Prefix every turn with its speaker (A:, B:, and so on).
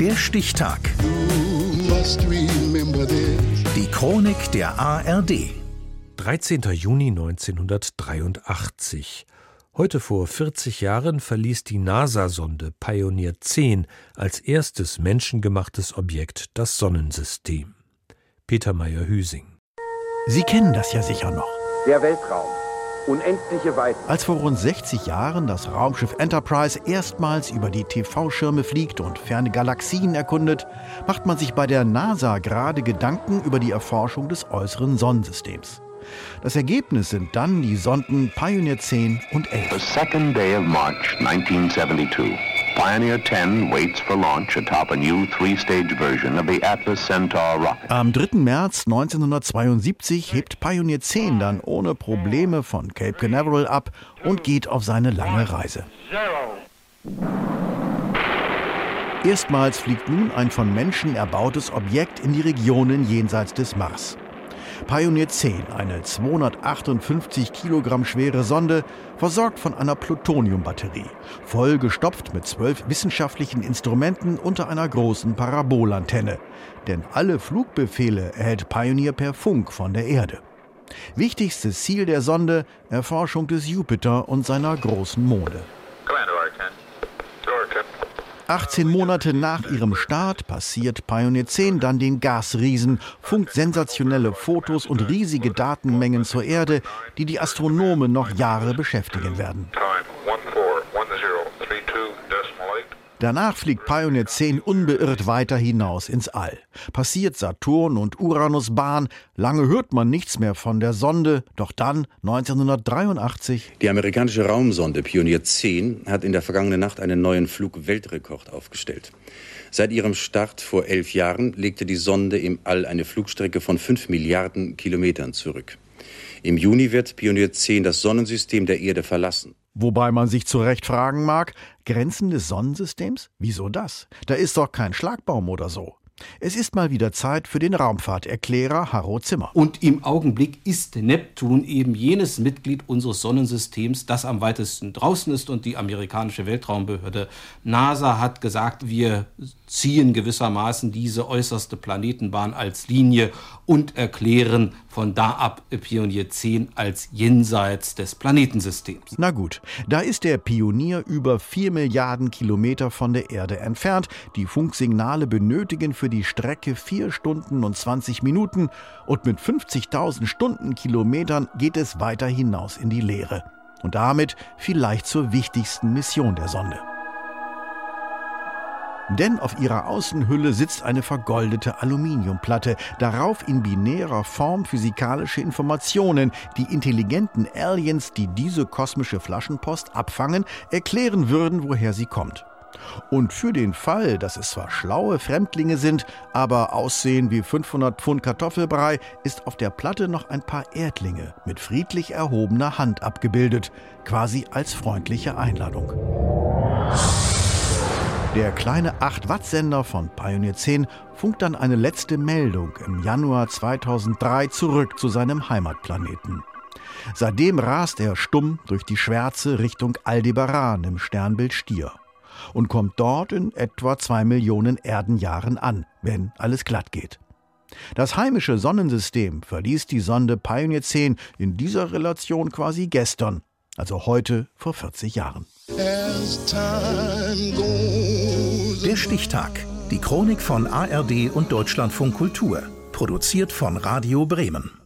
A: Der Stichtag. Die Chronik der ARD.
B: 13. Juni 1983. Heute vor 40 Jahren verließ die NASA-Sonde Pioneer 10 als erstes menschengemachtes Objekt das Sonnensystem. Peter Meyer-Hüsing.
C: Sie kennen das ja sicher noch.
D: Der Weltraum. Unendliche Weiten.
C: Als vor rund 60 Jahren das Raumschiff Enterprise erstmals über die TV-Schirme fliegt und ferne Galaxien erkundet, macht man sich bei der NASA gerade Gedanken über die Erforschung des äußeren Sonnensystems. Das Ergebnis sind dann die Sonden Pioneer 10 und 11.
E: The second day of March 1972. Pioneer 10 waits for launch atop a new three-stage version of the Atlas Centaur rocket.
C: Am 3. März 1972 hebt Pioneer 10 dann ohne Probleme von Cape Canaveral ab und geht auf seine lange Reise. Erstmals fliegt nun ein von Menschen erbautes Objekt in die Regionen jenseits des Mars. Pioneer 10, eine 258 Kilogramm schwere Sonde, versorgt von einer Plutoniumbatterie, voll gestopft mit zwölf wissenschaftlichen Instrumenten unter einer großen Parabolantenne. Denn alle Flugbefehle erhält Pioneer per Funk von der Erde. Wichtigstes Ziel der Sonde Erforschung des Jupiter und seiner großen Monde. 18 Monate nach ihrem Start passiert Pioneer 10 dann den Gasriesen, funkt sensationelle Fotos und riesige Datenmengen zur Erde, die die Astronomen noch Jahre beschäftigen werden. Danach fliegt Pioneer 10 unbeirrt weiter hinaus ins All. Passiert Saturn und Uranus Bahn. Lange hört man nichts mehr von der Sonde. Doch dann, 1983.
F: Die amerikanische Raumsonde Pionier 10 hat in der vergangenen Nacht einen neuen Flugweltrekord aufgestellt. Seit ihrem Start vor elf Jahren legte die Sonde im All eine Flugstrecke von fünf Milliarden Kilometern zurück. Im Juni wird Pionier 10 das Sonnensystem der Erde verlassen.
C: Wobei man sich zu Recht fragen mag, Grenzen des Sonnensystems? Wieso das? Da ist doch kein Schlagbaum oder so. Es ist mal wieder Zeit für den Raumfahrterklärer Harro Zimmer.
G: Und im Augenblick ist Neptun eben jenes Mitglied unseres Sonnensystems, das am weitesten draußen ist. Und die amerikanische Weltraumbehörde NASA hat gesagt, wir ziehen gewissermaßen diese äußerste Planetenbahn als Linie und erklären von da ab Pionier 10 als jenseits des Planetensystems.
C: Na gut, da ist der Pionier über 4 Milliarden Kilometer von der Erde entfernt. Die Funksignale benötigen für die Strecke 4 Stunden und 20 Minuten und mit 50.000 Stundenkilometern geht es weiter hinaus in die Leere. Und damit vielleicht zur wichtigsten Mission der Sonde. Denn auf ihrer Außenhülle sitzt eine vergoldete Aluminiumplatte, darauf in binärer Form physikalische Informationen, die intelligenten Aliens, die diese kosmische Flaschenpost abfangen, erklären würden, woher sie kommt. Und für den Fall, dass es zwar schlaue Fremdlinge sind, aber aussehen wie 500 Pfund Kartoffelbrei, ist auf der Platte noch ein paar Erdlinge mit friedlich erhobener Hand abgebildet, quasi als freundliche Einladung. Der kleine 8-Watt-Sender von Pioneer 10 funkt dann eine letzte Meldung im Januar 2003 zurück zu seinem Heimatplaneten. Seitdem rast er stumm durch die Schwärze Richtung Aldebaran im Sternbild Stier und kommt dort in etwa zwei Millionen Erdenjahren an, wenn alles glatt geht. Das heimische Sonnensystem verließ die Sonde Pioneer 10 in dieser Relation quasi gestern, also heute vor 40 Jahren.
A: Der Stichtag. Die Chronik von ARD und Deutschlandfunk Kultur. Produziert von Radio Bremen.